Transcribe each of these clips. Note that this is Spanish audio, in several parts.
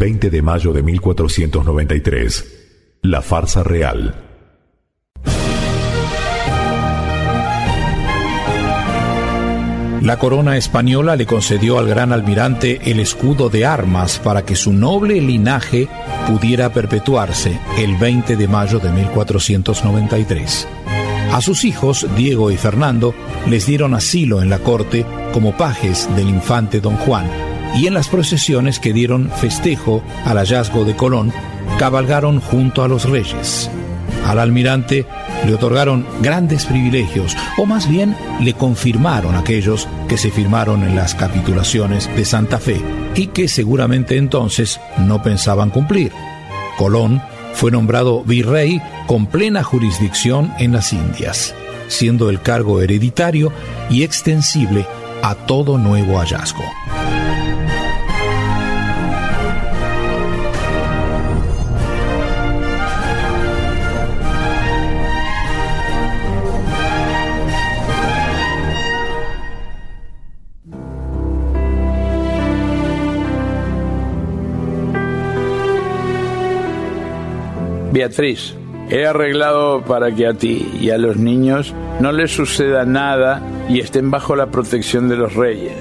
20 de mayo de 1493. La farsa real. La corona española le concedió al gran almirante el escudo de armas para que su noble linaje pudiera perpetuarse el 20 de mayo de 1493. A sus hijos, Diego y Fernando, les dieron asilo en la corte como pajes del infante don Juan, y en las procesiones que dieron festejo al hallazgo de Colón, cabalgaron junto a los reyes. Al almirante le otorgaron grandes privilegios, o más bien le confirmaron aquellos que se firmaron en las capitulaciones de Santa Fe y que seguramente entonces no pensaban cumplir. Colón fue nombrado virrey con plena jurisdicción en las Indias, siendo el cargo hereditario y extensible a todo nuevo hallazgo. Beatriz, he arreglado para que a ti y a los niños no les suceda nada y estén bajo la protección de los reyes.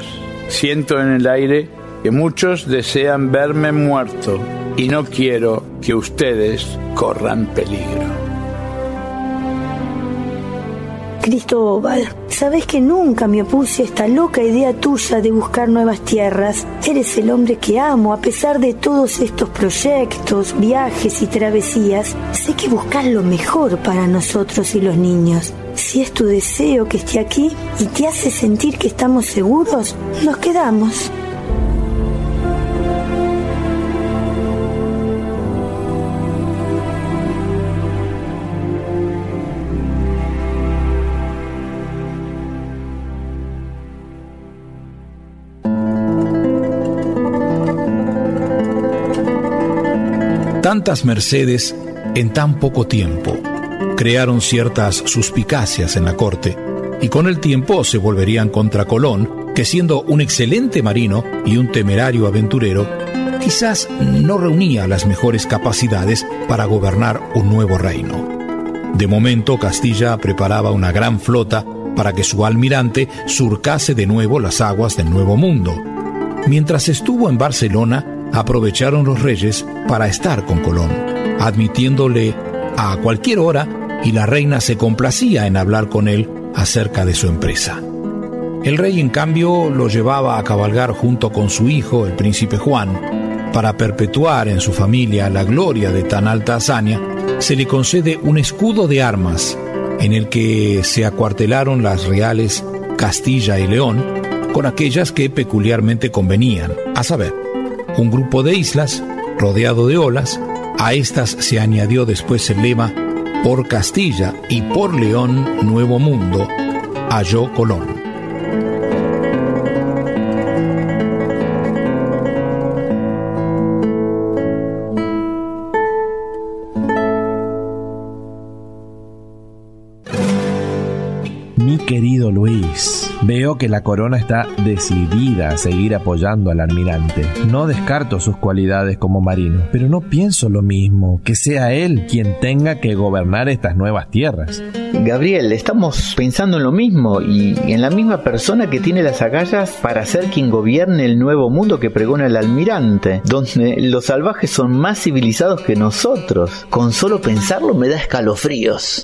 Siento en el aire que muchos desean verme muerto y no quiero que ustedes corran peligro. Cristóbal, sabes que nunca me opuse a esta loca idea tuya de buscar nuevas tierras. Eres el hombre que amo, a pesar de todos estos proyectos, viajes y travesías. Sé que buscas lo mejor para nosotros y los niños. Si es tu deseo que esté aquí y te hace sentir que estamos seguros, nos quedamos. Tantas mercedes en tan poco tiempo crearon ciertas suspicacias en la corte y con el tiempo se volverían contra Colón, que siendo un excelente marino y un temerario aventurero, quizás no reunía las mejores capacidades para gobernar un nuevo reino. De momento Castilla preparaba una gran flota para que su almirante surcase de nuevo las aguas del Nuevo Mundo. Mientras estuvo en Barcelona, aprovecharon los reyes para estar con Colón, admitiéndole a cualquier hora y la reina se complacía en hablar con él acerca de su empresa. El rey, en cambio, lo llevaba a cabalgar junto con su hijo, el príncipe Juan. Para perpetuar en su familia la gloria de tan alta hazaña, se le concede un escudo de armas en el que se acuartelaron las reales Castilla y León con aquellas que peculiarmente convenían, a saber, un grupo de islas rodeado de olas. A estas se añadió después el lema Por Castilla y por León Nuevo Mundo, halló Colón. Querido Luis, veo que la corona está decidida a seguir apoyando al almirante. No descarto sus cualidades como marino, pero no pienso lo mismo, que sea él quien tenga que gobernar estas nuevas tierras. Gabriel, estamos pensando en lo mismo y en la misma persona que tiene las agallas para ser quien gobierne el nuevo mundo que pregona el almirante, donde los salvajes son más civilizados que nosotros. Con solo pensarlo me da escalofríos.